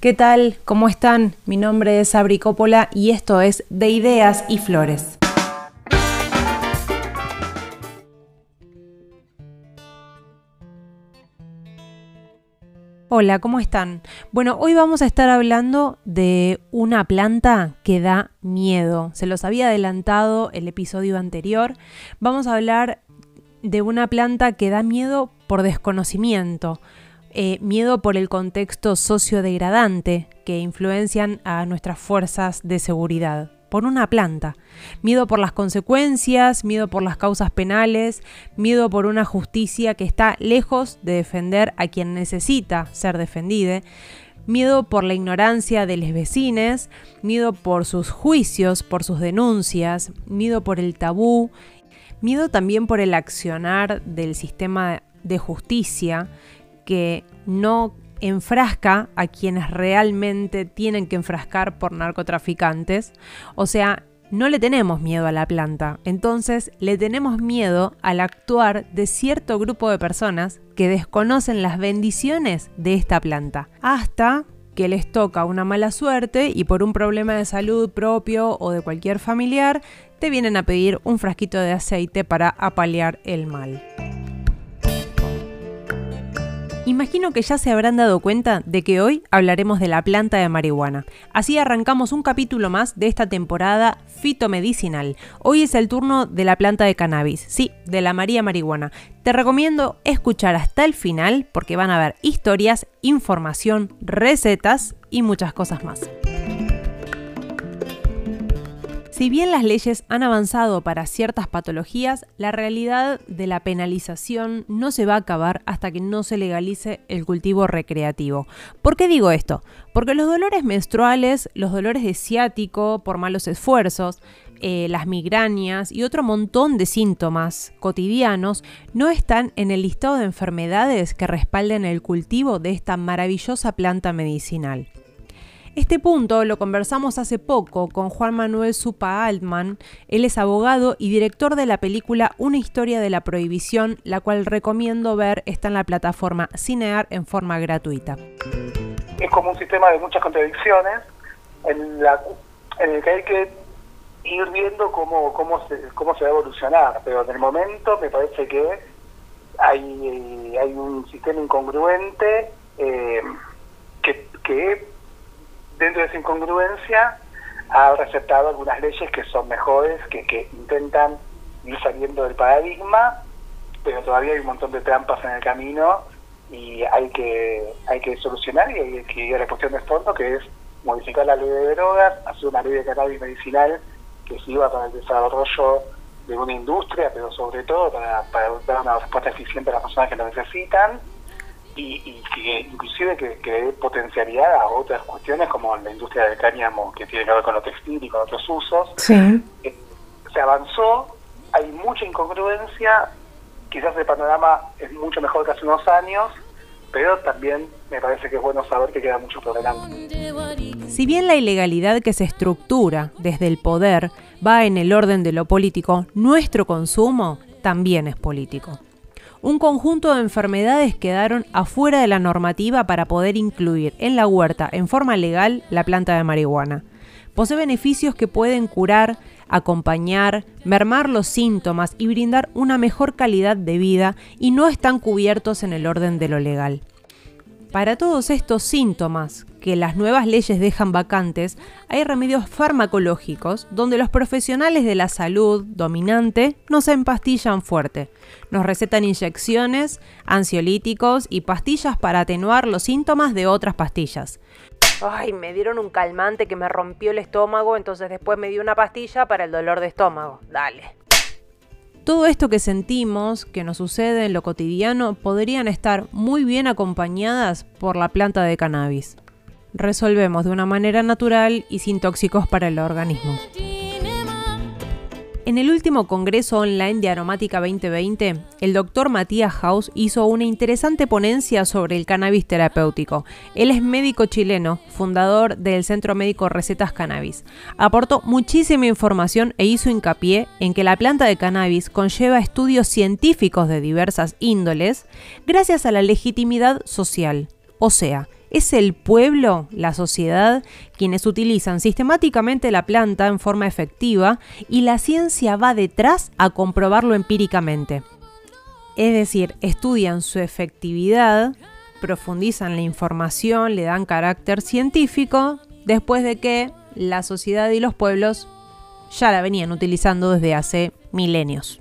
¿Qué tal? ¿Cómo están? Mi nombre es Sabri Coppola y esto es De Ideas y Flores. Hola, ¿cómo están? Bueno, hoy vamos a estar hablando de una planta que da miedo. Se los había adelantado el episodio anterior. Vamos a hablar de una planta que da miedo por desconocimiento, eh, miedo por el contexto sociodegradante que influencian a nuestras fuerzas de seguridad, por una planta, miedo por las consecuencias, miedo por las causas penales, miedo por una justicia que está lejos de defender a quien necesita ser defendida, miedo por la ignorancia de los vecines, miedo por sus juicios, por sus denuncias, miedo por el tabú, miedo también por el accionar del sistema de justicia que no enfrasca a quienes realmente tienen que enfrascar por narcotraficantes. O sea, no le tenemos miedo a la planta, entonces le tenemos miedo al actuar de cierto grupo de personas que desconocen las bendiciones de esta planta, hasta que les toca una mala suerte y por un problema de salud propio o de cualquier familiar, te vienen a pedir un frasquito de aceite para apalear el mal. Imagino que ya se habrán dado cuenta de que hoy hablaremos de la planta de marihuana. Así arrancamos un capítulo más de esta temporada fitomedicinal. Hoy es el turno de la planta de cannabis, sí, de la María Marihuana. Te recomiendo escuchar hasta el final porque van a ver historias, información, recetas y muchas cosas más. Si bien las leyes han avanzado para ciertas patologías, la realidad de la penalización no se va a acabar hasta que no se legalice el cultivo recreativo. ¿Por qué digo esto? Porque los dolores menstruales, los dolores de ciático por malos esfuerzos, eh, las migrañas y otro montón de síntomas cotidianos no están en el listado de enfermedades que respalden el cultivo de esta maravillosa planta medicinal. Este punto lo conversamos hace poco con Juan Manuel Supa Altman. Él es abogado y director de la película Una historia de la prohibición, la cual recomiendo ver, está en la plataforma Cinear en forma gratuita. Es como un sistema de muchas contradicciones en, el que hay que ir viendo cómo, cómo, se, cómo se va a evolucionar, pero en el momento me parece que hay, hay un sistema incongruente eh, que, que dentro de esa incongruencia ha receptado algunas leyes que son mejores, que, que intentan ir saliendo del paradigma, pero todavía hay un montón de trampas en el camino y hay que hay que solucionar y hay que ir a la cuestión de fondo que es modificar la ley de drogas, hacer una ley de cannabis medicinal que sirva para el desarrollo de una industria, pero sobre todo para, para dar una respuesta eficiente a las personas que lo necesitan y, que inclusive que, que dé potencialidad a otras cuestiones como la industria del cáñamo que tiene que ver con lo textil y con otros usos. Sí. Eh, se avanzó, hay mucha incongruencia, quizás el panorama es mucho mejor que hace unos años, pero también me parece que es bueno saber que queda mucho por delante. Si bien la ilegalidad que se estructura desde el poder va en el orden de lo político, nuestro consumo también es político un conjunto de enfermedades quedaron afuera de la normativa para poder incluir en la huerta en forma legal la planta de marihuana. Posee beneficios que pueden curar, acompañar, mermar los síntomas y brindar una mejor calidad de vida y no están cubiertos en el orden de lo legal. Para todos estos síntomas que las nuevas leyes dejan vacantes, hay remedios farmacológicos donde los profesionales de la salud dominante nos empastillan fuerte. Nos recetan inyecciones, ansiolíticos y pastillas para atenuar los síntomas de otras pastillas. Ay, me dieron un calmante que me rompió el estómago, entonces después me dio una pastilla para el dolor de estómago. Dale. Todo esto que sentimos, que nos sucede en lo cotidiano, podrían estar muy bien acompañadas por la planta de cannabis. Resolvemos de una manera natural y sin tóxicos para el organismo. En el último Congreso Online de Aromática 2020, el doctor Matías House hizo una interesante ponencia sobre el cannabis terapéutico. Él es médico chileno, fundador del Centro Médico Recetas Cannabis. Aportó muchísima información e hizo hincapié en que la planta de cannabis conlleva estudios científicos de diversas índoles gracias a la legitimidad social, o sea, Es el pueblo, la sociedad, quienes utilizan sistemáticamente la planta en forma efectiva y la ciencia va detrás a comprobarlo empíricamente. Es decir, estudian su efectividad, profundizan la información, le dan carácter científico, después de que la sociedad y los pueblos ya la venían utilizando desde hace milenios.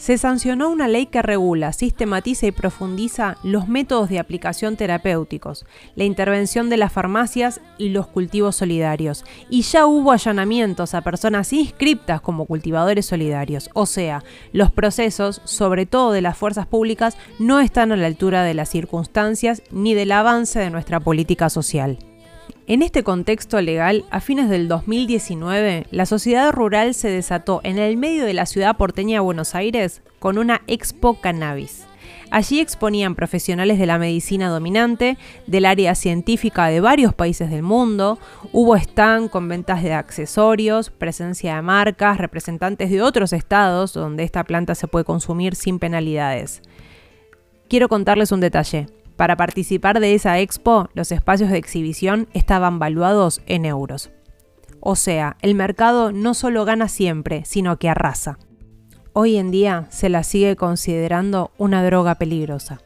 Se sancionó una ley que regula, sistematiza y profundiza los métodos de aplicación terapéuticos, la intervención de las farmacias y los cultivos solidarios. Y ya hubo allanamientos a personas inscriptas como cultivadores solidarios. O sea, los procesos, sobre todo de las fuerzas públicas, no están a la altura de las circunstancias ni del avance de nuestra política social. En este contexto legal, a fines del 2019, la sociedad rural se desató en el medio de la ciudad porteña de Buenos Aires con una Expo Cannabis. Allí exponían profesionales de la medicina dominante, del área científica de varios países del mundo, hubo stand con ventas de accesorios, presencia de marcas, representantes de otros estados donde esta planta se puede consumir sin penalidades. Quiero contarles un detalle. Para participar de esa expo, los espacios de exhibición estaban valuados en euros. O sea, el mercado no solo gana siempre, sino que arrasa. Hoy en día se la sigue considerando una droga peligrosa.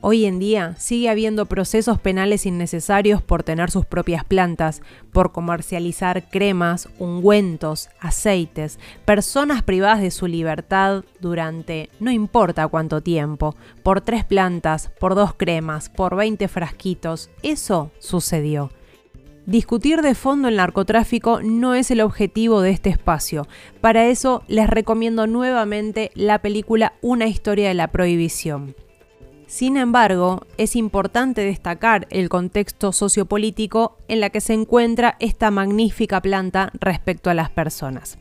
Hoy en día sigue habiendo procesos penales innecesarios por tener sus propias plantas, por comercializar cremas, ungüentos, aceites, personas privadas de su libertad durante no importa cuánto tiempo, por tres plantas, por dos cremas, por 20 frasquitos. Eso sucedió. Discutir de fondo el narcotráfico no es el objetivo de este espacio. Para eso les recomiendo nuevamente la película Una historia de la prohibición. Sin embargo, es importante destacar el contexto sociopolítico en la que se encuentra esta magnífica planta respecto a las personas.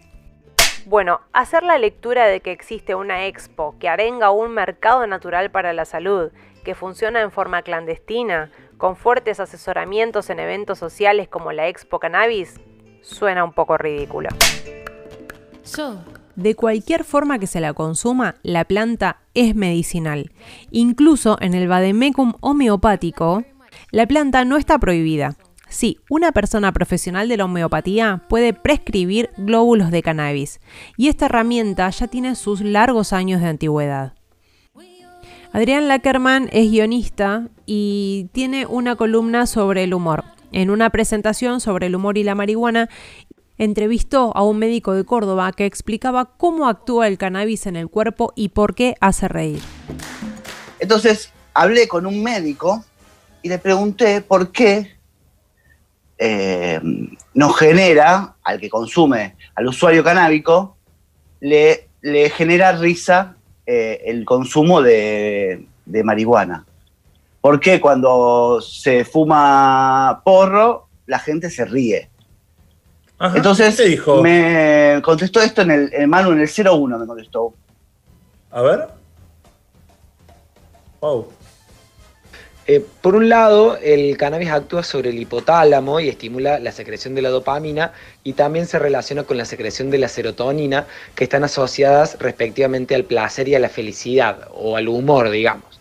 Bueno, hacer la lectura de que existe una expo que arenga un mercado natural para la salud, que funciona en forma clandestina, con fuertes asesoramientos en eventos sociales como la Expo Cannabis, suena un poco ridículo. De cualquier forma que se la consuma, la planta es medicinal. Incluso en el vademecum homeopático, la planta no está prohibida. Sí, una persona profesional de la homeopatía puede prescribir glóbulos de cannabis, y esta herramienta ya tiene sus largos años de antigüedad. Adrián Lackerman es guionista y tiene una columna sobre el humor. En una presentación sobre el humor y la marihuana, entrevistó a un médico de Córdoba que explicaba cómo actúa el cannabis en el cuerpo y por qué hace reír. Entonces hablé con un médico y le pregunté por qué eh, nos genera, al que consume, al usuario canábico, le, genera risa eh, el consumo de, de marihuana. ¿Por qué cuando se fuma porro la gente se ríe? Entonces, me contestó esto en el, en Manu, en el 01 me contestó. A ver. Eh, por un lado, el cannabis actúa sobre el hipotálamo y estimula la secreción de la dopamina y también se relaciona con la secreción de la serotonina, que están asociadas respectivamente al placer y a la felicidad, o al humor, digamos.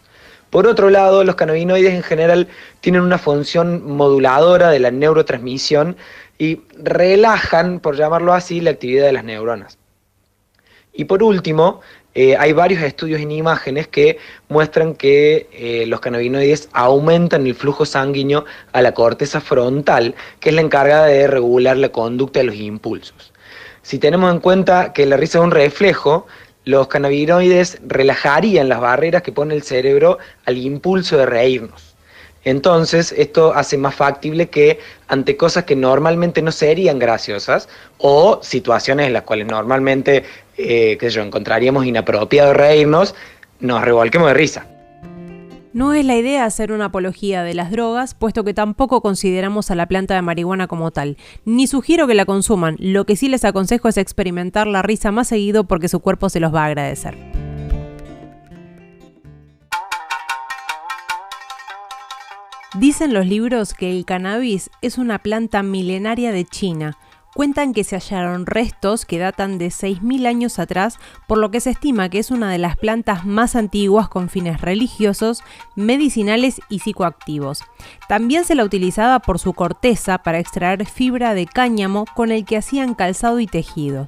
Por otro lado, los cannabinoides en general tienen una función moduladora de la neurotransmisión y relajan, por llamarlo así, la actividad de las neuronas. Y por último, eh, hay varios estudios en imágenes que muestran que eh, los cannabinoides aumentan el flujo sanguíneo a la corteza frontal, que es la encargada de regular la conducta de los impulsos. Si tenemos en cuenta que la risa es un reflejo, los cannabinoides relajarían las barreras que pone el cerebro al impulso de reírnos. Entonces, esto hace más factible que ante cosas que normalmente no serían graciosas o situaciones en las cuales normalmente, eh, yo, encontraríamos inapropiado reírnos, nos revolquemos de risa. No es la idea hacer una apología de las drogas, puesto que tampoco consideramos a la planta de marihuana como tal, ni sugiero que la consuman, lo que sí les aconsejo es experimentar la risa más seguido porque su cuerpo se los va a agradecer. Dicen los libros que el cannabis es una planta milenaria de China, cuentan que se hallaron restos que datan de 6.000 años atrás, por lo que se estima que es una de las plantas más antiguas con fines religiosos, medicinales y psicoactivos. También se la utilizaba por su corteza para extraer fibra de cáñamo con el que hacían calzado y tejido.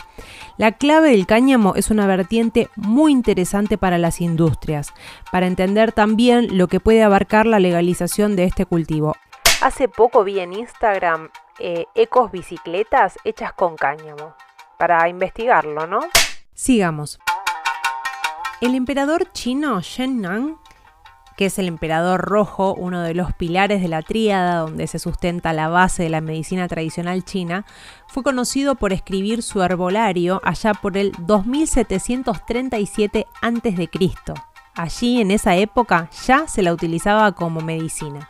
La clave del cáñamo es una vertiente muy interesante para las industrias, para entender también lo que puede abarcar la legalización de este cultivo. Hace poco vi en Instagram eh, ecos bicicletas hechas con cáñamo, para investigarlo, ¿no? Sigamos. El emperador chino Shen Nang, que es el emperador rojo, uno de los pilares de la tríada donde se sustenta la base de la medicina tradicional china, fue conocido por escribir su herbolario allá por el 2737 a.C. Allí, en esa época, ya se la utilizaba como medicina.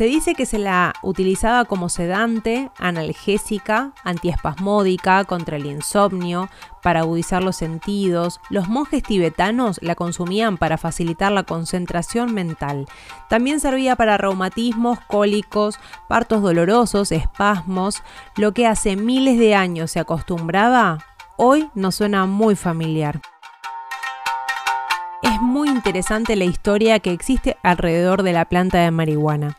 Se dice que se la utilizaba como sedante, analgésica, antiespasmódica, contra el insomnio, para agudizar los sentidos. Los monjes tibetanos la consumían para facilitar la concentración mental. También servía para reumatismos, cólicos, partos dolorosos, espasmos. Lo que hace miles de años se acostumbraba, hoy nos suena muy familiar. Es muy interesante la historia que existe alrededor de la planta de marihuana.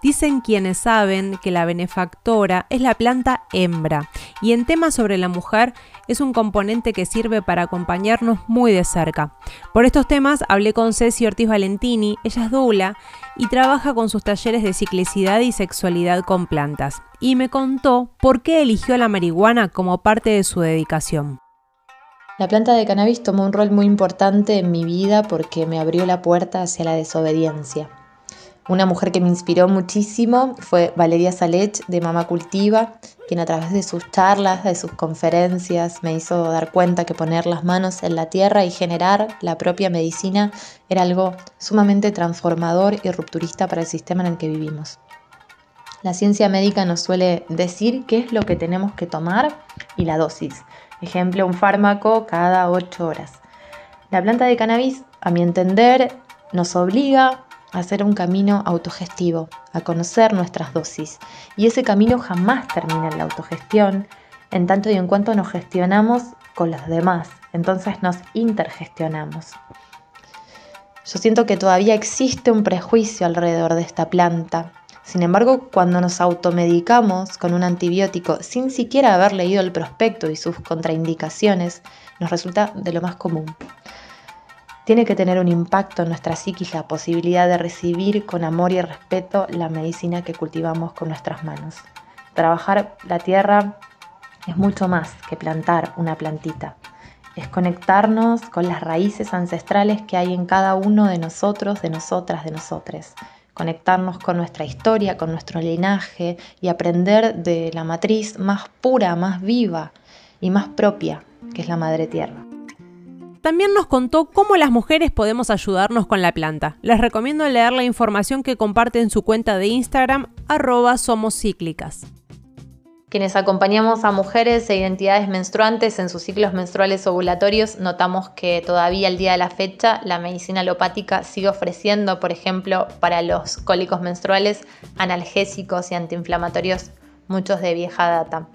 Dicen quienes saben que la benefactora es la planta hembra y en temas sobre la mujer es un componente que sirve para acompañarnos muy de cerca. Por estos temas hablé con Ceci Ortiz Valentini, ella es doula y trabaja con sus talleres de ciclicidad y sexualidad con plantas. Y me contó por qué eligió la marihuana como parte de su dedicación. La planta de cannabis tomó un rol muy importante en mi vida porque me abrió la puerta hacia la desobediencia. Una mujer que me inspiró muchísimo fue Valeria Salech de Mama Cultiva, quien a través de sus charlas, de sus conferencias, me hizo dar cuenta que poner las manos en la tierra y generar la propia medicina era algo sumamente transformador y rupturista para el sistema en el que vivimos. La ciencia médica nos suele decir qué es lo que tenemos que tomar y la dosis. Ejemplo, un fármaco cada 8 horas. La planta de cannabis, a mi entender, nos obliga hacer un camino autogestivo, a conocer nuestras dosis. Y ese camino jamás termina en la autogestión, en tanto y en cuanto nos gestionamos con los demás, entonces nos intergestionamos. Yo siento que todavía existe un prejuicio alrededor de esta planta. Sin embargo, cuando nos automedicamos con un antibiótico sin siquiera haber leído el prospecto y sus contraindicaciones, nos resulta de lo más común tiene que tener un impacto en nuestra psiquis la posibilidad de recibir con amor y respeto la medicina que cultivamos con nuestras manos. Trabajar la tierra es mucho más que plantar una plantita. Es conectarnos con las raíces ancestrales que hay en cada uno de nosotros, de nosotras, de nosotres. Conectarnos con nuestra historia, con nuestro linaje y aprender de la matriz más pura, más viva y más propia, que es la madre tierra. También nos contó cómo las mujeres podemos ayudarnos con la planta. Les recomiendo leer la información que comparte en su cuenta de Instagram, arroba somos cíclicas. Quienes acompañamos a mujeres e identidades menstruantes en sus ciclos menstruales ovulatorios, notamos que todavía al día de la fecha la medicina alopática sigue ofreciendo, por ejemplo, para los cólicos menstruales, analgésicos y antiinflamatorios, muchos de vieja data.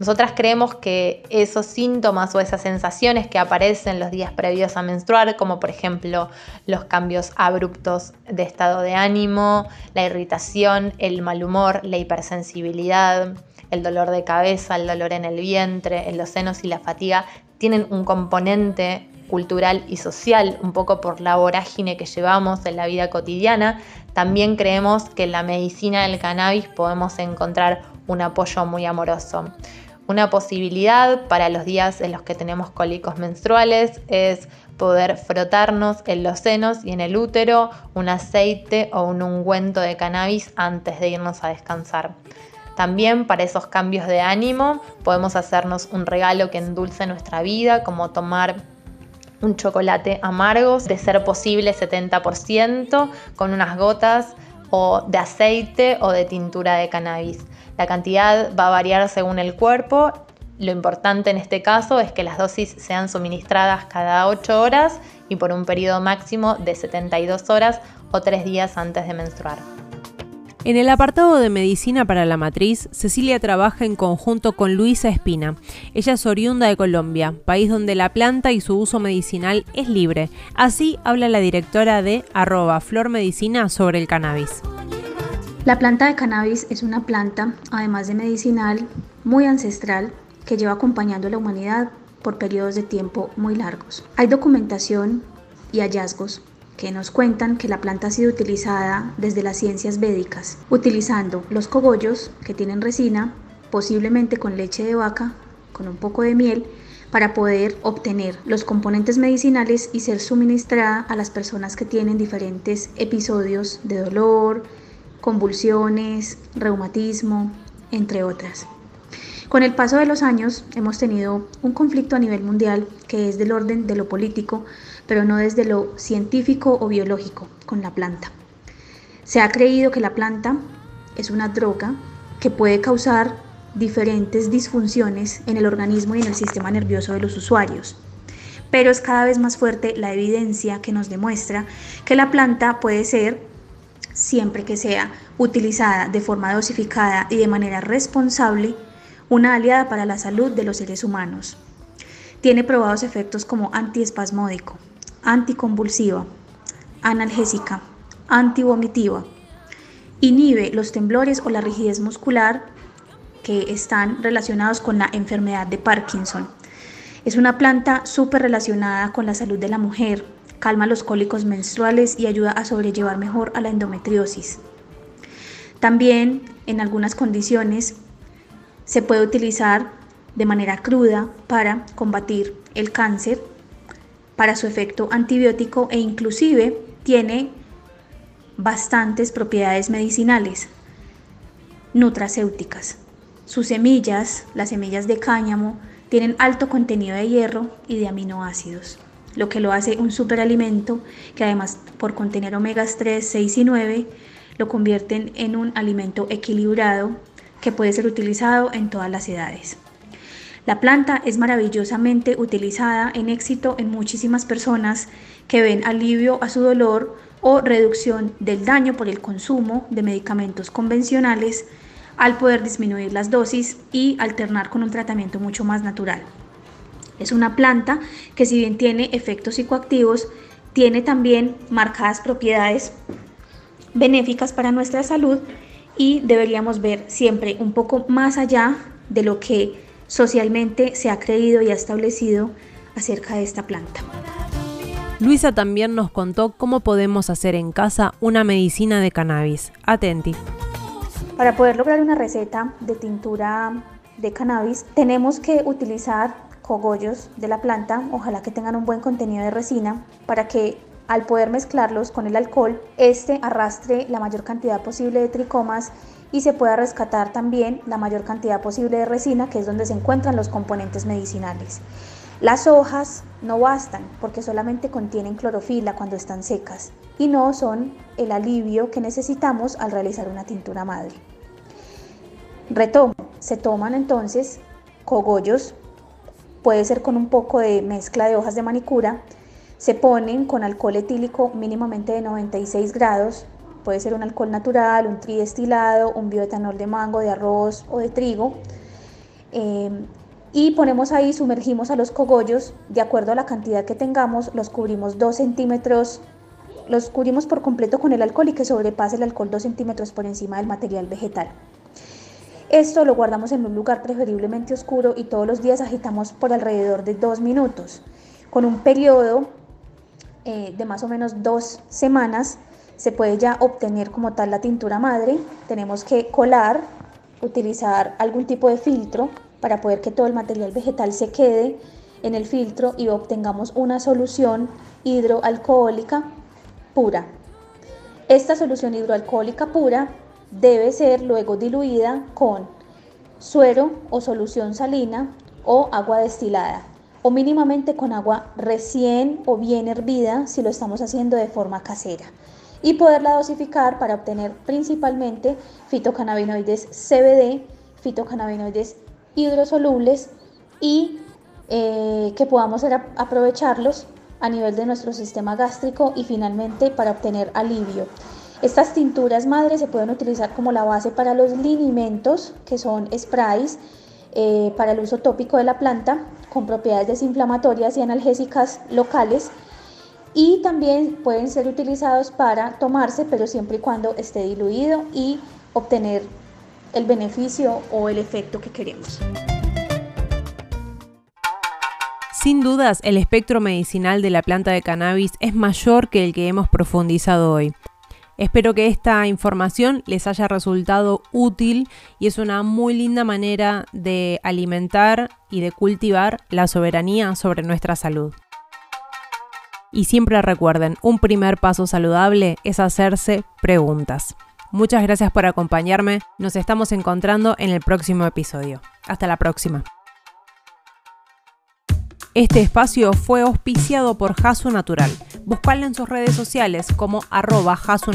Nosotras creemos que esos síntomas o esas sensaciones que aparecen los días previos a menstruar, como por ejemplo los cambios abruptos de estado de ánimo, la irritación, el mal humor, la hipersensibilidad, el dolor de cabeza, el dolor en el vientre, en los senos y la fatiga, tienen un componente cultural y social, un poco por la vorágine que llevamos en la vida cotidiana. También creemos que en la medicina del cannabis podemos encontrar un apoyo muy amoroso. Una posibilidad para los días en los que tenemos cólicos menstruales es poder frotarnos en los senos y en el útero un aceite o un ungüento de cannabis antes de irnos a descansar. También para esos cambios de ánimo podemos hacernos un regalo que endulce nuestra vida, como tomar un chocolate amargo, de ser posible 70%, con unas gotas o de aceite o de tintura de cannabis. La cantidad va a variar según el cuerpo. Lo importante en este caso es que las dosis sean suministradas cada 8 horas y por un periodo máximo de 72 horas o 3 días antes de menstruar. En el apartado de medicina para la matriz, Cecilia trabaja en conjunto con Luisa Espina. Ella es oriunda de Colombia, país donde la planta y su uso medicinal es libre. Así habla la directora de arroba flormedicina sobre el cannabis. La planta de cannabis es una planta, además de medicinal, muy ancestral que lleva acompañando a la humanidad por periodos de tiempo muy largos. Hay documentación y hallazgos que nos cuentan que la planta ha sido utilizada desde las ciencias védicas, utilizando los cogollos que tienen resina, posiblemente con leche de vaca, con un poco de miel, para poder obtener los componentes medicinales y ser suministrada a las personas que tienen diferentes episodios de dolor, convulsiones, reumatismo, entre otras. Con el paso de los años hemos tenido un conflicto a nivel mundial que es del orden de lo político, pero no desde lo científico o biológico con la planta. Se ha creído que la planta es una droga que puede causar diferentes disfunciones en el organismo y en el sistema nervioso de los usuarios. Pero es cada vez más fuerte la evidencia que nos demuestra que la planta puede ser, siempre que sea utilizada de forma dosificada y de manera responsable, una aliada para la salud de los seres humanos. Tiene probados efectos como antiespasmódico, anticonvulsiva, analgésica, antivomitiva. Inhibe los temblores o la rigidez muscular que están relacionados con la enfermedad de Parkinson. Es una planta súper relacionada con la salud de la mujer, calma los cólicos menstruales y ayuda a sobrellevar mejor a la endometriosis. También en algunas condiciones se puede utilizar de manera cruda para combatir el cáncer, para su efecto antibiótico e inclusive tiene bastantes propiedades medicinales, nutracéuticas. Sus semillas, las semillas de cáñamo, tienen alto contenido de hierro y de aminoácidos, lo que lo hace un superalimento que además por contener omegas 3, 6 y 9 lo convierten en un alimento equilibrado que puede ser utilizado en todas las edades. La planta es maravillosamente utilizada en éxito en muchísimas personas que ven alivio a su dolor o reducción del daño por el consumo de medicamentos convencionales al poder disminuir las dosis y alternar con un tratamiento mucho más natural. Es una planta que si bien tiene efectos psicoactivos, tiene también marcadas propiedades benéficas para nuestra salud y deberíamos ver siempre un poco más allá de lo que socialmente se ha creído y ha establecido acerca de esta planta. Luisa también nos contó cómo podemos hacer en casa una medicina de cannabis. Atenti. Para poder lograr una receta de tintura de cannabis, tenemos que utilizar cogollos de la planta, ojalá que tengan un buen contenido de resina, para que al poder mezclarlos con el alcohol, este arrastre la mayor cantidad posible de tricomas y se pueda rescatar también la mayor cantidad posible de resina, que es donde se encuentran los componentes medicinales. Las hojas no bastan porque solamente contienen clorofila cuando están secas y no son el alivio que necesitamos al realizar una tintura madre. Retomo, se toman entonces cogollos, puede ser con un poco de mezcla de hojas de manicura, se ponen con alcohol etílico mínimamente de 96 grados, puede ser un alcohol natural, un tridestilado, un bioetanol de mango, de arroz o de trigo. Em, y ponemos ahí, sumergimos a los cogollos, de acuerdo a la cantidad que tengamos, los cubrimos 2 centímetros, los cubrimos por completo con el alcohol y que sobrepase el alcohol 2 centímetros por encima del material vegetal. Esto lo guardamos en un lugar preferiblemente oscuro y todos los días agitamos por alrededor de 2 minutos, con un periodo eh, de más o menos dos semanas se puede ya obtener como tal la tintura madre. Tenemos que colar, utilizar algún tipo de filtro para poder que todo el material vegetal se quede en el filtro y obtengamos una solución hidroalcohólica pura. Esta solución hidroalcohólica pura debe ser luego diluida con suero o solución salina o agua destilada o mínimamente con agua recién o bien hervida si lo estamos haciendo de forma casera y poderla dosificar para obtener principalmente fitocannabinoides CBD, fitocannabinoides hidrosolubles y eh, que podamos aprovecharlos a nivel de nuestro sistema gástrico y finalmente para obtener alivio. Estas tinturas madres se pueden utilizar como la base para los linimentos, que son sprays eh, para el uso tópico de la planta, con propiedades desinflamatorias y analgésicas locales. Y también pueden ser utilizados para tomarse, pero siempre y cuando esté diluido y obtener el beneficio o el efecto que queremos. Sin dudas, el espectro medicinal de la planta de cannabis es mayor que el que hemos profundizado hoy. Espero que esta información les haya resultado útil y es una muy linda manera de alimentar y de cultivar la soberanía sobre nuestra salud. Y siempre recuerden, un primer paso saludable es hacerse preguntas. Muchas gracias por acompañarme, nos estamos encontrando en el próximo episodio. Hasta la próxima. Este espacio fue auspiciado por Jasu Natural. Buscadla en sus redes sociales como arroba Jasu